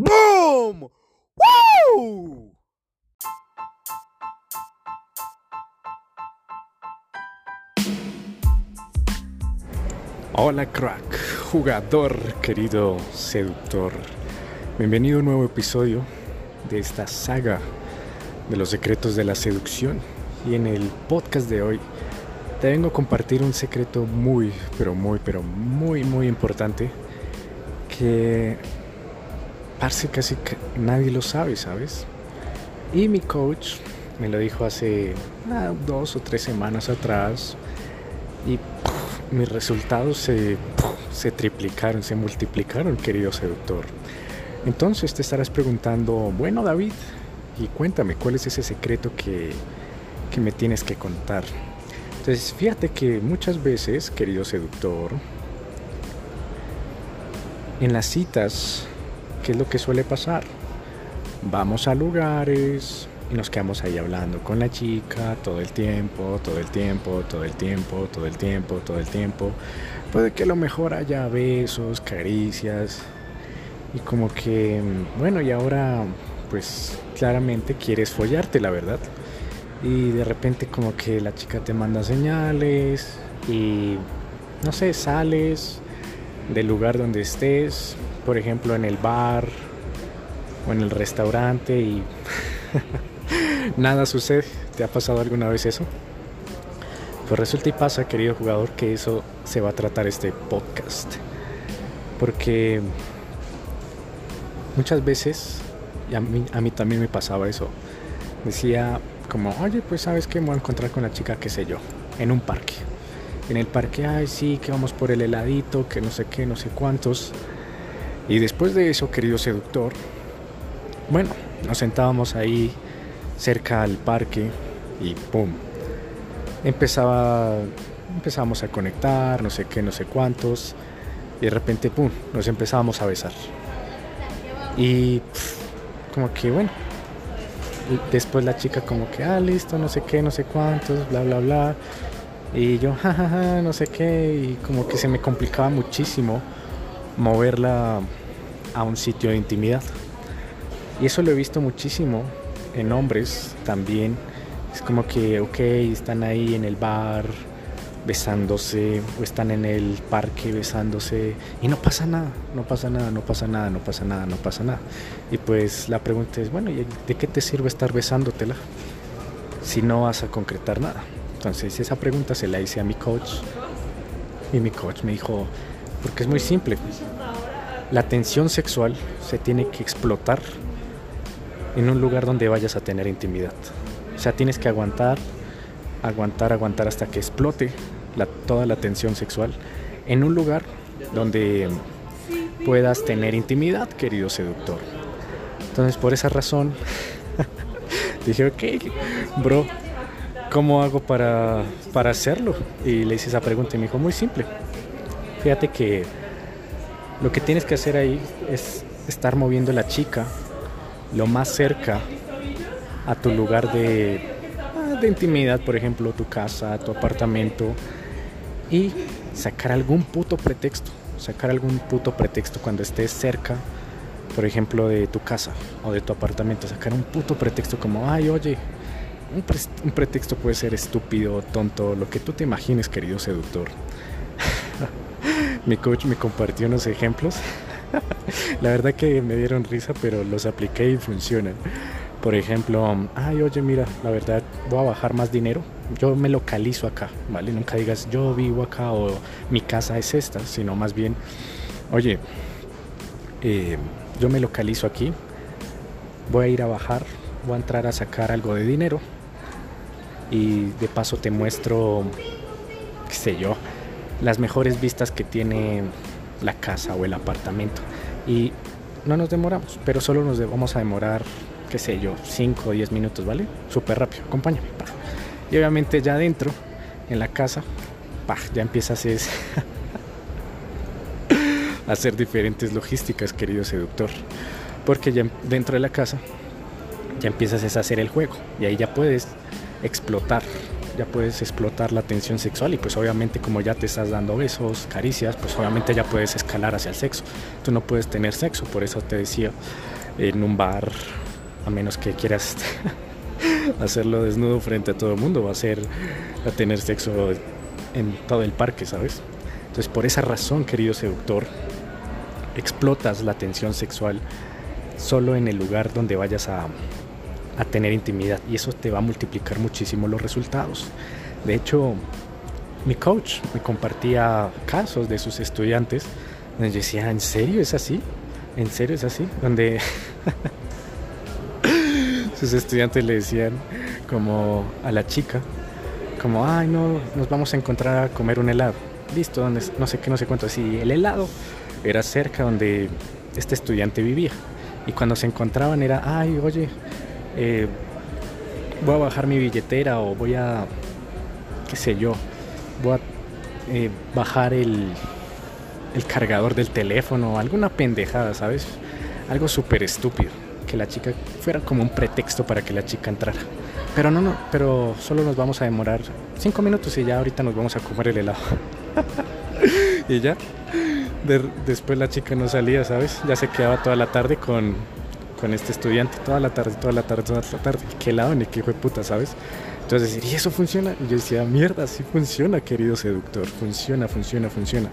¡Boom! ¡Woo! Hola crack, jugador, querido seductor. Bienvenido a un nuevo episodio de esta saga de los secretos de la seducción. Y en el podcast de hoy te vengo a compartir un secreto muy, pero muy, pero muy, muy importante que parece casi que nadie lo sabe, ¿sabes? Y mi coach me lo dijo hace ah, dos o tres semanas atrás y mis resultados se, se triplicaron, se multiplicaron, querido seductor. Entonces te estarás preguntando, bueno David, y cuéntame, ¿cuál es ese secreto que, que me tienes que contar? Entonces, fíjate que muchas veces, querido seductor, en las citas, ¿qué es lo que suele pasar? Vamos a lugares y nos quedamos ahí hablando con la chica todo el tiempo, todo el tiempo, todo el tiempo, todo el tiempo, todo el tiempo. Puede que a lo mejor haya besos, caricias y como que, bueno, y ahora pues claramente quieres follarte, la verdad. Y de repente como que la chica te manda señales y no sé, sales del lugar donde estés, por ejemplo en el bar o en el restaurante y nada sucede. ¿Te ha pasado alguna vez eso? Pues resulta y pasa, querido jugador, que eso se va a tratar este podcast. Porque muchas veces, y a mí, a mí también me pasaba eso, decía como, oye, pues sabes que me voy a encontrar con la chica, qué sé yo, en un parque en el parque, ay, sí, que vamos por el heladito, que no sé qué, no sé cuántos. Y después de eso, querido seductor, bueno, nos sentábamos ahí cerca al parque y ¡pum! Empezaba, empezábamos a conectar, no sé qué, no sé cuántos. Y de repente, ¡pum! Nos empezábamos a besar. Y como que, bueno, después la chica como que, ah, listo, no sé qué, no sé cuántos, bla, bla, bla. Y yo, jajaja, no sé qué, y como que se me complicaba muchísimo moverla a un sitio de intimidad. Y eso lo he visto muchísimo en hombres también. Es como que, ok, están ahí en el bar besándose o están en el parque besándose y no pasa nada, no pasa nada, no pasa nada, no pasa nada, no pasa nada. Y pues la pregunta es, bueno, ¿de qué te sirve estar besándotela si no vas a concretar nada? Entonces esa pregunta se la hice a mi coach y mi coach me dijo, porque es muy simple, la tensión sexual se tiene que explotar en un lugar donde vayas a tener intimidad. O sea, tienes que aguantar, aguantar, aguantar hasta que explote toda la tensión sexual en un lugar donde puedas tener intimidad, querido seductor. Entonces, por esa razón, dije, ok, bro, ¿cómo hago para, para hacerlo? Y le hice esa pregunta y me dijo, muy simple. Fíjate que lo que tienes que hacer ahí es estar moviendo la chica lo más cerca a tu lugar de, ah, de intimidad, por ejemplo, tu casa, tu apartamento, y sacar algún puto pretexto, sacar algún puto pretexto cuando estés cerca, por ejemplo, de tu casa o de tu apartamento, sacar un puto pretexto como, ay, oye, un, pretexto puede ser estúpido, tonto, lo que tú te imagines, querido seductor. Mi coach me compartió unos ejemplos. La verdad que me dieron risa, pero los apliqué y funcionan. Por ejemplo, ay, oye, mira, la verdad, voy a bajar más dinero. Yo me localizo acá, ¿vale? Nunca digas yo vivo acá o mi casa es esta, sino más bien, oye, eh, yo me localizo aquí, voy a ir a bajar, voy a entrar a sacar algo de dinero y de paso te muestro, qué sé yo, las mejores vistas que tiene la casa o el apartamento. Y no nos demoramos, pero solo nos vamos a demorar, qué sé yo, 5 o 10 minutos, ¿vale? Súper rápido, acompáñame. Y obviamente ya adentro, en la casa, ya empiezas a hacer diferentes logísticas, querido seductor. Porque ya dentro de la casa ya empiezas a hacer el juego y ahí ya puedes explotar ya puedes explotar la tensión sexual y pues obviamente como ya te estás dando besos, caricias, pues obviamente ya puedes escalar hacia el sexo. Tú no puedes tener sexo, por eso te decía, en un bar, a menos que quieras hacerlo desnudo frente a todo el mundo, va a ser a tener sexo en todo el parque, ¿sabes? Entonces por esa razón, querido seductor, explotas la tensión sexual solo en el lugar donde vayas a, a tener intimidad y eso te va a multiplicar muchísimo los resultados. De hecho, mi coach me compartía casos de sus estudiantes donde yo decía, ¿en serio es así? ¿En serio es así? Donde sus estudiantes le decían como a la chica, como, ay, no, nos vamos a encontrar a comer un helado. Listo, donde, no sé qué, no sé cuánto. Así, el helado era cerca donde este estudiante vivía. Y cuando se encontraban era, ay, oye, eh, voy a bajar mi billetera o voy a, qué sé yo, voy a eh, bajar el, el cargador del teléfono, alguna pendejada, ¿sabes? Algo súper estúpido. Que la chica fuera como un pretexto para que la chica entrara. Pero no, no, pero solo nos vamos a demorar cinco minutos y ya ahorita nos vamos a comer el helado. y ya, después la chica no salía, ¿sabes? Ya se quedaba toda la tarde con, con este estudiante, toda la tarde, toda la tarde, toda la tarde. Qué helado ni qué hijo de puta, ¿sabes? Entonces, ¿y eso funciona? Y yo decía, mierda, sí funciona, querido seductor, funciona, funciona, funciona.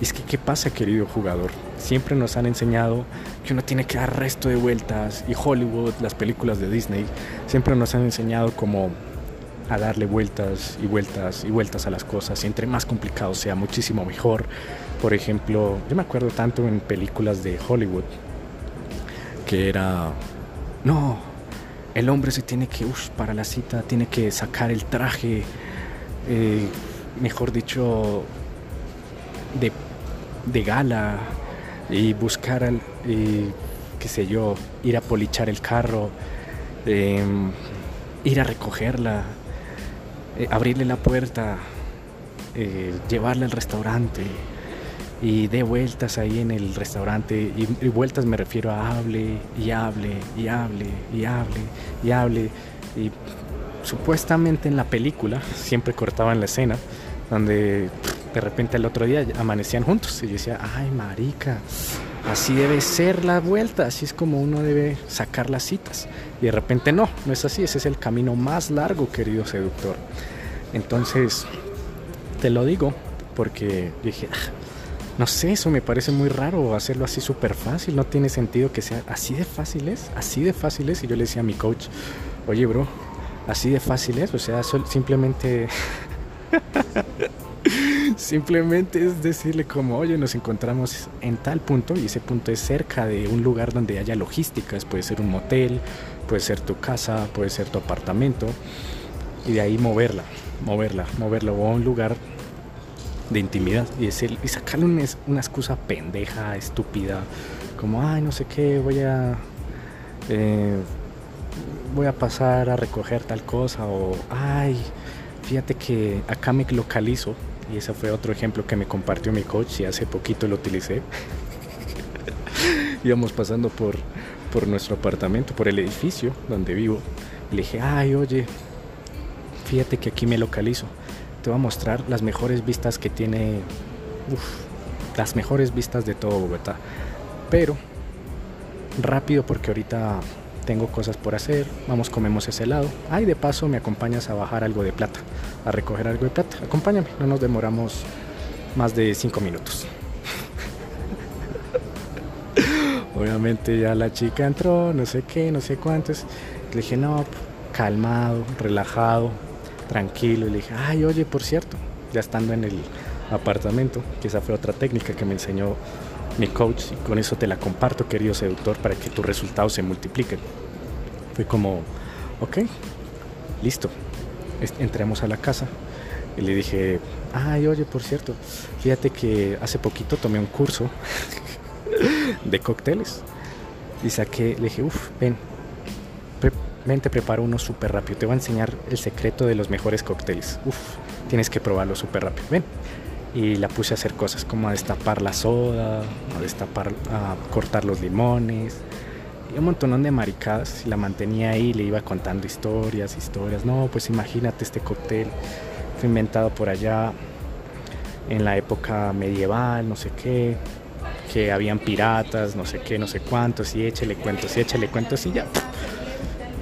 Y es que, ¿qué pasa, querido jugador? Siempre nos han enseñado que uno tiene que dar resto de vueltas, y Hollywood, las películas de Disney, siempre nos han enseñado como a darle vueltas y vueltas y vueltas a las cosas. Y entre más complicado sea, muchísimo mejor. Por ejemplo, yo me acuerdo tanto en películas de Hollywood que era, no, el hombre se tiene que, uff, para la cita, tiene que sacar el traje, eh, mejor dicho, de, de, gala y buscar, al, qué sé yo, ir a polichar el carro, eh, ir a recogerla, eh, abrirle la puerta, eh, llevarla al restaurante y de vueltas ahí en el restaurante y, vueltas me refiero a hable y hable y hable y hable y hable. Y supuestamente en la película siempre cortaban la escena donde de repente el otro día amanecían juntos y yo decía ay marica así debe ser la vuelta así es como uno debe sacar las citas y de repente no no es así ese es el camino más largo querido seductor. Entonces te lo digo porque dije ah, no sé, eso me parece muy raro hacerlo así súper fácil. No tiene sentido que sea así de fácil es, así de fácil es. Y yo le decía a mi coach, oye, bro, así de fácil es. O sea, simplemente. simplemente es decirle como, oye, nos encontramos en tal punto y ese punto es cerca de un lugar donde haya logísticas. Puede ser un motel, puede ser tu casa, puede ser tu apartamento. Y de ahí moverla, moverla, moverla o a un lugar de intimidad y, y sacarle una, excusa pendeja, estúpida, como, ay, no sé qué, voy a... Eh, voy a pasar a recoger tal cosa o, ay, fíjate que acá me localizo y ese fue otro ejemplo que me compartió mi coach y hace poquito lo utilicé. Íbamos pasando por, por nuestro apartamento, por el edificio donde vivo. Le dije, ay, oye, fíjate que aquí me localizo te voy a mostrar las mejores vistas que tiene, las mejores vistas de todo Bogotá. Pero rápido porque ahorita tengo cosas por hacer, vamos, comemos ese helado. Ay, de paso me acompañas a bajar algo de plata, a recoger algo de plata. Acompáñame, no nos demoramos más de cinco minutos. Obviamente ya la chica entró, no sé qué, no sé cuántos. Le dije, no, calmado, relajado, tranquilo y le dije, ay, oye, por cierto, ya estando en el apartamento, que esa fue otra técnica que me enseñó mi coach y con eso te la comparto, querido seductor, para que tus resultados se multipliquen. Fue como, ok, listo, entremos a la casa y le dije, ay, oye, por cierto, fíjate que hace poquito tomé un curso de cócteles y saqué, le dije, uff, ven, Preparo uno súper rápido. Te voy a enseñar el secreto de los mejores cócteles. Uf, tienes que probarlo súper rápido. Ven. Y la puse a hacer cosas como a destapar la soda, a destapar, a cortar los limones. y un montón de maricadas. Y la mantenía ahí, le iba contando historias, historias. No, pues imagínate este cóctel. Fue inventado por allá en la época medieval, no sé qué. Que habían piratas, no sé qué, no sé cuántos. Y échale cuentos, y échale cuentos, y ya.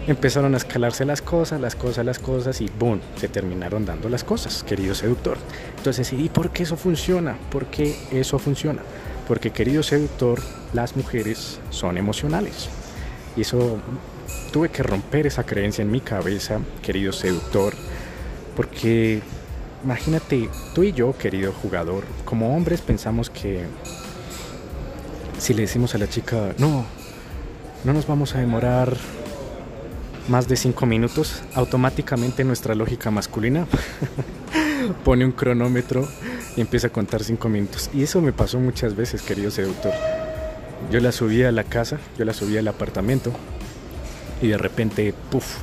Empezaron a escalarse las cosas, las cosas, las cosas, y ¡boom! Se terminaron dando las cosas, querido seductor. Entonces, ¿y por qué eso funciona? ¿Por qué eso funciona? Porque, querido seductor, las mujeres son emocionales. Y eso tuve que romper esa creencia en mi cabeza, querido seductor, porque imagínate, tú y yo, querido jugador, como hombres pensamos que si le decimos a la chica, no, no nos vamos a demorar más de cinco minutos, automáticamente nuestra lógica masculina pone un cronómetro y empieza a contar cinco minutos. Y eso me pasó muchas veces, querido seductor. Yo la subía a la casa, yo la subía al apartamento y de repente, puff,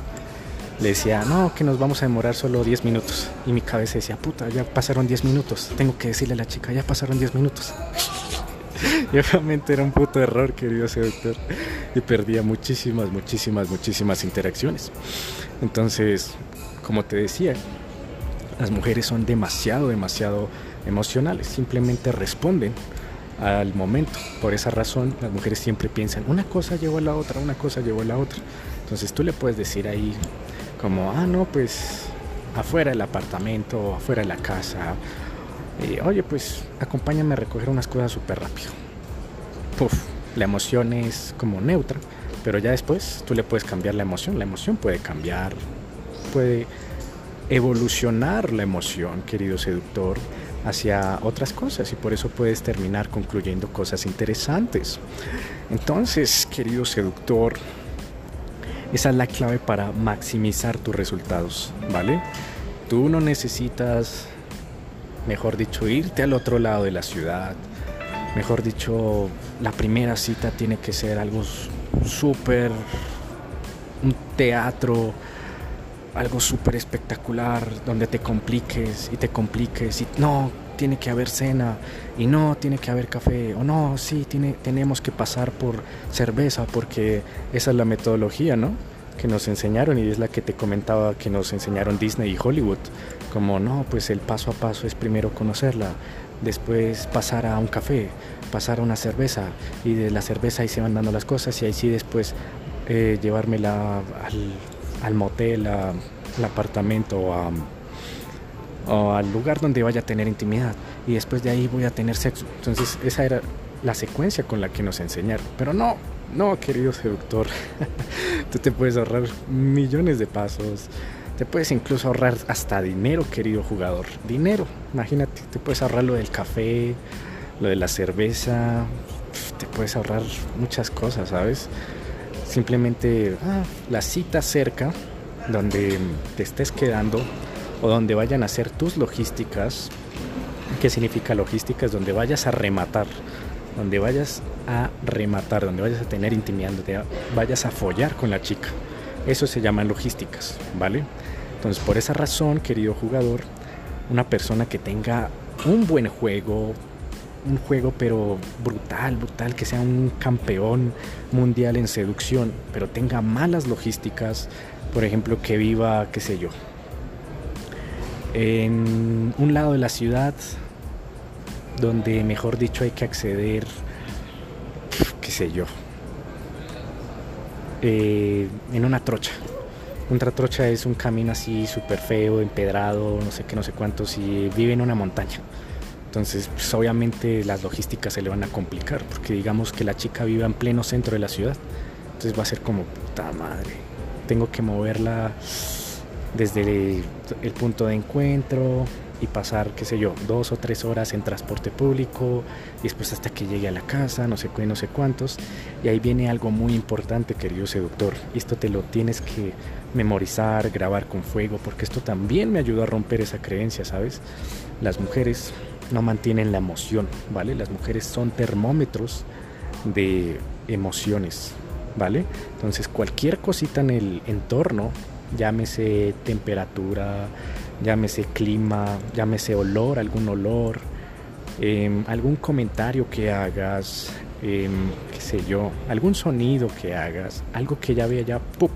le decía, no, que nos vamos a demorar solo 10 minutos. Y mi cabeza decía, puta, ya pasaron 10 minutos. Tengo que decirle a la chica, ya pasaron 10 minutos. y obviamente era un puto error, querido seductor. Y perdía muchísimas, muchísimas, muchísimas interacciones. Entonces, como te decía, las mujeres son demasiado, demasiado emocionales. Simplemente responden al momento. Por esa razón, las mujeres siempre piensan, una cosa llevó a la otra, una cosa llevó a la otra. Entonces tú le puedes decir ahí como, ah, no, pues afuera del apartamento, afuera de la casa. Oye, pues acompáñame a recoger unas cosas súper rápido. Puf, la emoción es como neutra, pero ya después tú le puedes cambiar la emoción. La emoción puede cambiar, puede evolucionar la emoción, querido seductor hacia otras cosas y por eso puedes terminar concluyendo cosas interesantes. Entonces, querido seductor, esa es la clave para maximizar tus resultados, ¿vale? Tú no necesitas, mejor dicho, irte al otro lado de la ciudad. Mejor dicho, la primera cita tiene que ser algo súper, un teatro, algo súper espectacular, donde te compliques y te compliques y no, tiene que haber cena y no, tiene que haber café o no, sí, tiene, tenemos que pasar por cerveza porque esa es la metodología, ¿no? Que nos enseñaron y es la que te comentaba que nos enseñaron Disney y Hollywood. Como no, pues el paso a paso es primero conocerla, después pasar a un café, pasar a una cerveza y de la cerveza ahí se van dando las cosas y ahí sí después eh, llevármela al, motel, a, al apartamento o, al lugar donde vaya a tener intimidad y después de ahí voy a tener sexo. Entonces esa era la secuencia con la que nos enseñaron. Pero no, no, querido seductor, tú te puedes ahorrar millones de pasos. Te puedes incluso ahorrar hasta dinero, querido jugador. Dinero. Imagínate, te puedes ahorrar lo del café, lo de la cerveza. Te puedes ahorrar muchas cosas, ¿sabes? simplemente ah, la cita cerca donde te estés quedando o donde vayan a hacer tus logísticas. ¿Qué significa logísticas? Donde vayas a rematar, donde vayas a rematar, donde vayas a tener intimidad, donde vayas a follar con la chica. Eso se llama logísticas, ¿vale? Entonces, por esa razón, querido jugador, una persona que tenga un buen juego, un juego pero brutal, brutal, que sea un campeón mundial en seducción, pero tenga malas logísticas, por ejemplo, que viva, qué sé yo, en un lado de la ciudad donde, mejor dicho, hay que acceder, qué sé yo, eh, en una trocha. Una trocha es un camino así súper feo, empedrado, no sé qué, no sé cuántos, y vive en una montaña. Entonces, pues, obviamente las logísticas se le van a complicar, porque digamos que la chica vive en pleno centro de la ciudad. Entonces va a ser como, puta madre, tengo que moverla desde el punto de encuentro pasar, qué sé yo, dos o tres horas en transporte público y después hasta que llegue a la casa, no sé qué, no sé cuántos. Y ahí viene algo muy importante, querido seductor. Esto te lo tienes que memorizar, grabar con fuego, porque esto también me ayuda a romper esa creencia, ¿sabes? Las mujeres no mantienen la emoción, ¿vale? Las mujeres son termómetros de emociones, ¿vale? Entonces cualquier cosita en el entorno, llámese temperatura, llámese clima, llámese olor, algún olor, em, algún comentario que hagas, em, qué sé yo, algún sonido que hagas, algo que ya vea ya, ¡pup!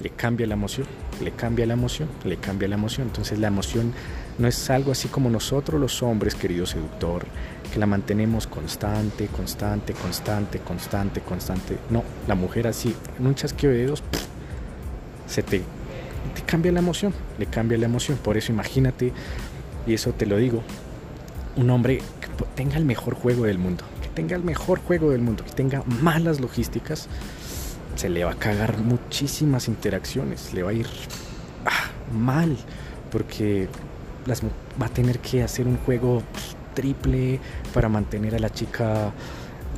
le cambia la emoción, le cambia la emoción, le cambia la emoción. Entonces la emoción no es algo así como nosotros los hombres, querido seductor, que la mantenemos constante, constante, constante, constante, constante. No, la mujer así, en un chasqueo de dedos, se te, te cambia la emoción, le cambia la emoción. Por eso imagínate, y eso te lo digo, un hombre que tenga el mejor juego del mundo, que tenga el mejor juego del mundo, que tenga malas logísticas, se le va a cagar muchísimas interacciones, le va a ir ah, mal, porque las, va a tener que hacer un juego triple para mantener a la chica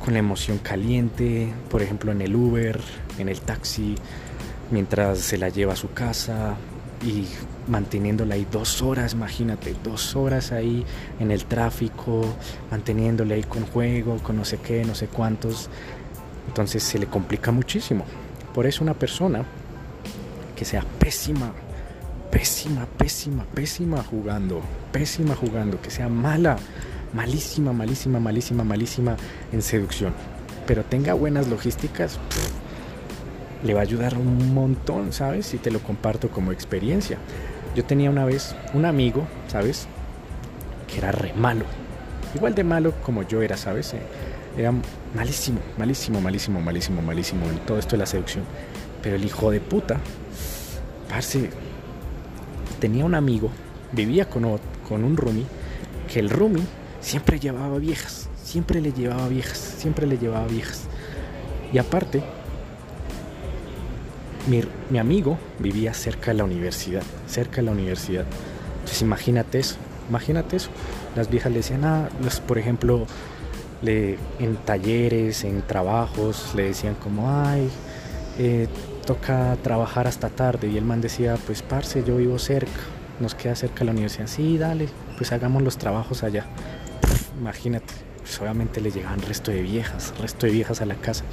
con la emoción caliente, por ejemplo en el Uber, en el taxi, mientras se la lleva a su casa y manteniéndola ahí dos horas, imagínate, dos horas ahí en el tráfico, manteniéndola ahí con juego, con no sé qué, no sé cuántos. Entonces se le complica muchísimo. Por eso una persona que sea pésima, pésima, pésima, pésima jugando, pésima jugando, que sea mala, malísima, malísima, malísima, malísima en seducción, pero tenga buenas logísticas, le va a ayudar un montón, ¿sabes? Y te lo comparto como experiencia. Yo tenía una vez un amigo, ¿sabes? Que era re malo. Igual de malo como yo era, ¿sabes? Eh, era malísimo, malísimo, malísimo, malísimo, malísimo en todo esto de la seducción. Pero el hijo de puta, parce, tenía un amigo, vivía con, con un roomie, que el roomie siempre llevaba viejas, siempre le llevaba viejas, siempre le llevaba viejas. Y aparte, mi, mi, amigo vivía cerca de la universidad, cerca de la universidad. Entonces imagínate eso, imagínate eso. Las viejas le decían, ah, por ejemplo, en talleres, en trabajos, le decían como, ay, eh, toca trabajar hasta tarde. Y el man decía, pues parce, yo vivo cerca, nos queda cerca la universidad. Sí, dale, pues hagamos los trabajos allá. imagínate, pues obviamente le llegaban resto de viejas, resto de viejas a la casa.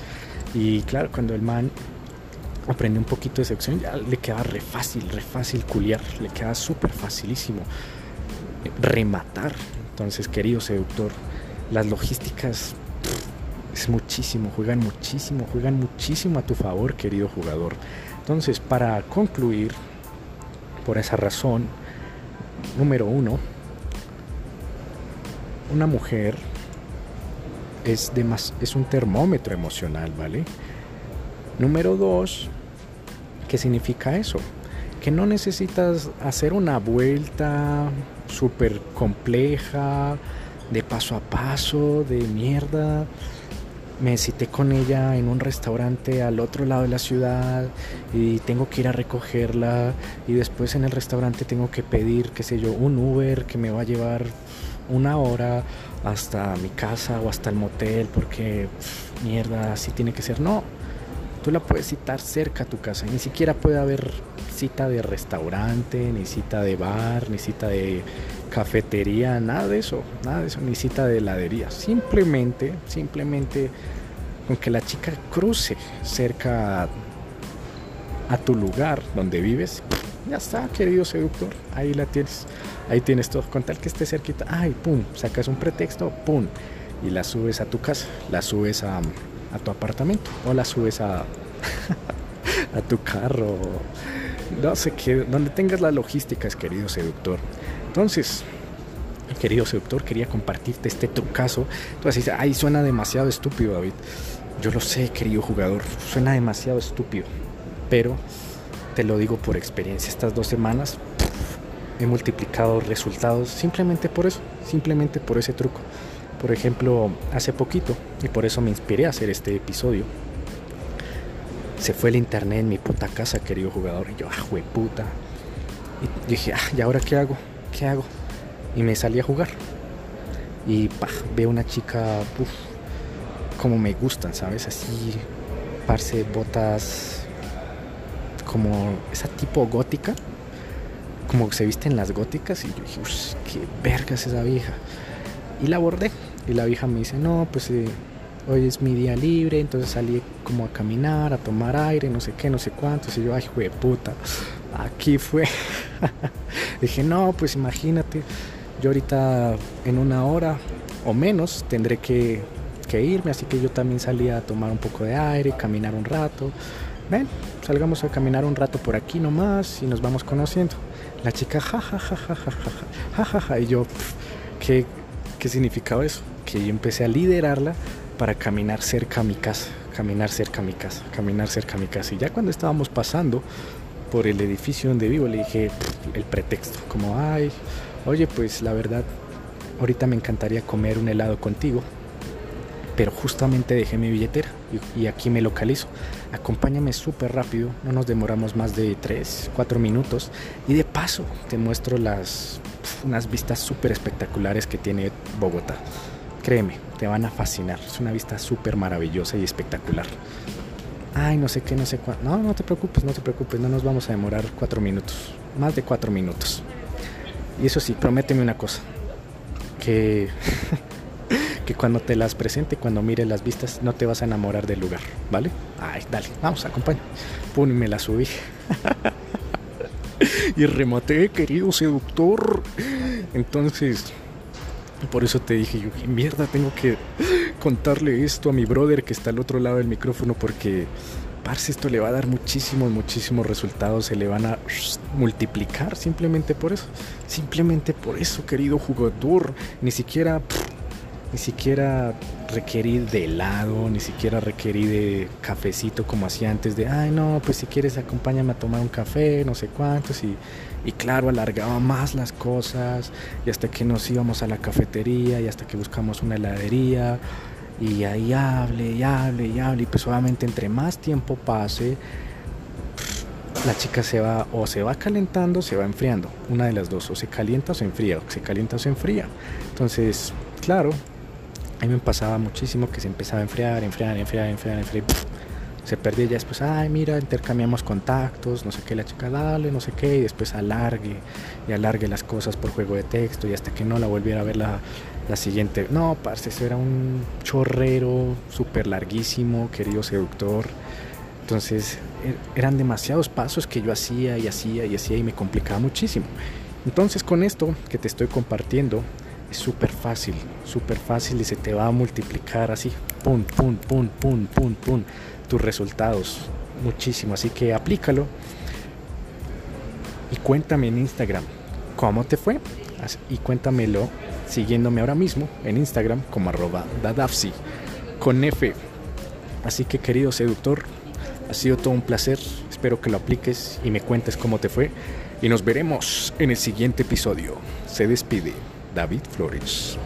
Y claro, cuando el man aprendió un poquito de sección, ya le quedaba re fácil, re fácil culiar, le quedaba súper facilísimo rematar. Entonces, querido seductor, las logísticas es muchísimo, juegan muchísimo, juegan muchísimo a tu favor, querido jugador. Entonces, para concluir, por esa razón, número uno, una mujer es, de más, es un termómetro emocional, ¿vale? Número dos, ¿qué significa eso? Que no necesitas hacer una vuelta súper compleja, de paso a paso, de mierda. Me cité con ella en un restaurante al otro lado de la ciudad y tengo que ir a recogerla y después en el restaurante tengo que pedir, qué sé yo, un Uber que me va a llevar una hora hasta mi casa o hasta el motel porque mierda, así tiene que ser. No, tú la puedes citar cerca a tu casa, ni siquiera puede haber cita de restaurante, ni cita de bar, ni cita de cafetería, nada de eso, nada de eso, ni cita de heladería. Simplemente, simplemente con que la chica cruce cerca a, tu lugar donde vives, ya está, querido seductor, ahí la tienes, ahí tienes todo, con tal que esté cerquita, ay, pum, sacas un pretexto, pum, y la subes a tu casa, la subes a, a tu apartamento o la subes a, a tu carro, no sé qué, donde tengas las logísticas, querido seductor. Entonces, querido seductor, quería compartirte este trucazo. Entonces, ay, suena demasiado estúpido, David. Yo lo sé, querido jugador, suena demasiado estúpido. Pero te lo digo por experiencia. Estas dos semanas he multiplicado resultados simplemente por eso, simplemente por ese truco. Por ejemplo, hace poquito, y por eso me inspiré a hacer este episodio, se fue el internet en mi puta casa, querido jugador. Y yo, ah, puta. Y dije, ah, ¿y ahora qué hago? ¿qué hago? Y me salí a jugar. Y veo una chica, como me gustan, ¿sabes? Así, parce, botas, como esa tipo gótica, como se visten las góticas. Y yo dije, qué verga es esa vieja. Y la abordé. Y la vieja me dice, no, pues eh, hoy es mi día libre, entonces salí como a caminar, a tomar aire, no sé qué, no sé cuánto. Y yo, ay, de puta, aquí fue. Dije, no, pues imagínate, yo ahorita en una hora o menos tendré que que irme, así que yo también salí a tomar un poco de aire, caminar un rato. Ven, salgamos a caminar un rato por aquí nomás y nos vamos conociendo. La chica, ja, ja, ja, ja, ja, ja, ja, ja, Y yo, ¿qué, ¿qué significaba eso? Que yo empecé a liderarla para caminar cerca a mi casa, caminar cerca a mi casa, caminar cerca a mi casa. Y ya cuando estábamos pasando por el edificio donde vivo, le dije el pretexto, como, ay, oye, pues la verdad, ahorita me encantaría comer un helado contigo, pero justamente dejé mi billetera y, aquí me localizo. Acompáñame súper rápido, no nos demoramos más de 3, 4 minutos y de paso te muestro las unas vistas súper espectaculares que tiene Bogotá. Créeme, te van a fascinar, es una vista súper maravillosa y espectacular. Ay, no sé qué, no sé cuándo. No, no te preocupes, no te preocupes, no nos vamos a demorar 4 minutos, más de 4 minutos. Y eso sí, prométeme una cosa, que que cuando te las presente, cuando mire las vistas, no te vas a enamorar del lugar, ¿vale? Ay, dale, vamos, acompaña. Pum, me la subí. y rematé, querido seductor. Entonces, por eso te dije, yo, mierda, tengo que contarle esto a mi brother que está al otro lado del micrófono porque, parce, esto le va a dar muchísimos, muchísimos resultados, se le van a multiplicar simplemente por eso. Simplemente por eso, querido jugador. Ni siquiera ni siquiera requerí de helado, ni siquiera requerí de cafecito como hacía antes de, ay no, pues si quieres acompáñame a tomar un café, no sé cuántos, y, y claro, alargaba más las cosas, y hasta que nos íbamos a la cafetería, y hasta que buscamos una heladería, y ahí hable, y hable, y hable, y pues obviamente entre más tiempo pase, la chica se va o se va calentando se va enfriando, una de las dos, o se calienta o se enfría, o se calienta o se enfría. Entonces, claro, a mí me pasaba muchísimo que se empezaba a enfriar, enfriar, enfriar, enfriar, enfriar. Se perdía ya después, ay, mira, intercambiamos contactos, no sé qué, la chica dale, no sé qué, y después alargue y alargue las cosas por juego de texto y hasta que no la volviera a ver la, la siguiente. No, parce, eso era un chorrero súper larguísimo, querido seductor. Entonces er, eran demasiados pasos que yo hacía y hacía y hacía y me complicaba muchísimo. Entonces con esto que te estoy compartiendo, súper fácil, súper fácil y se te va a multiplicar así, pum, pum, pum, pum, pum, pum, tus resultados muchísimo. Así que aplícalo y cuéntame en Instagram cómo te fue y cuéntamelo siguiéndome ahora mismo en Instagram como arroba dadafsi con F. Así que querido seductor, ha sido todo un placer. Espero que lo apliques y me cuentes cómo te fue. Y nos veremos en el siguiente episodio. Se despide. David Flores.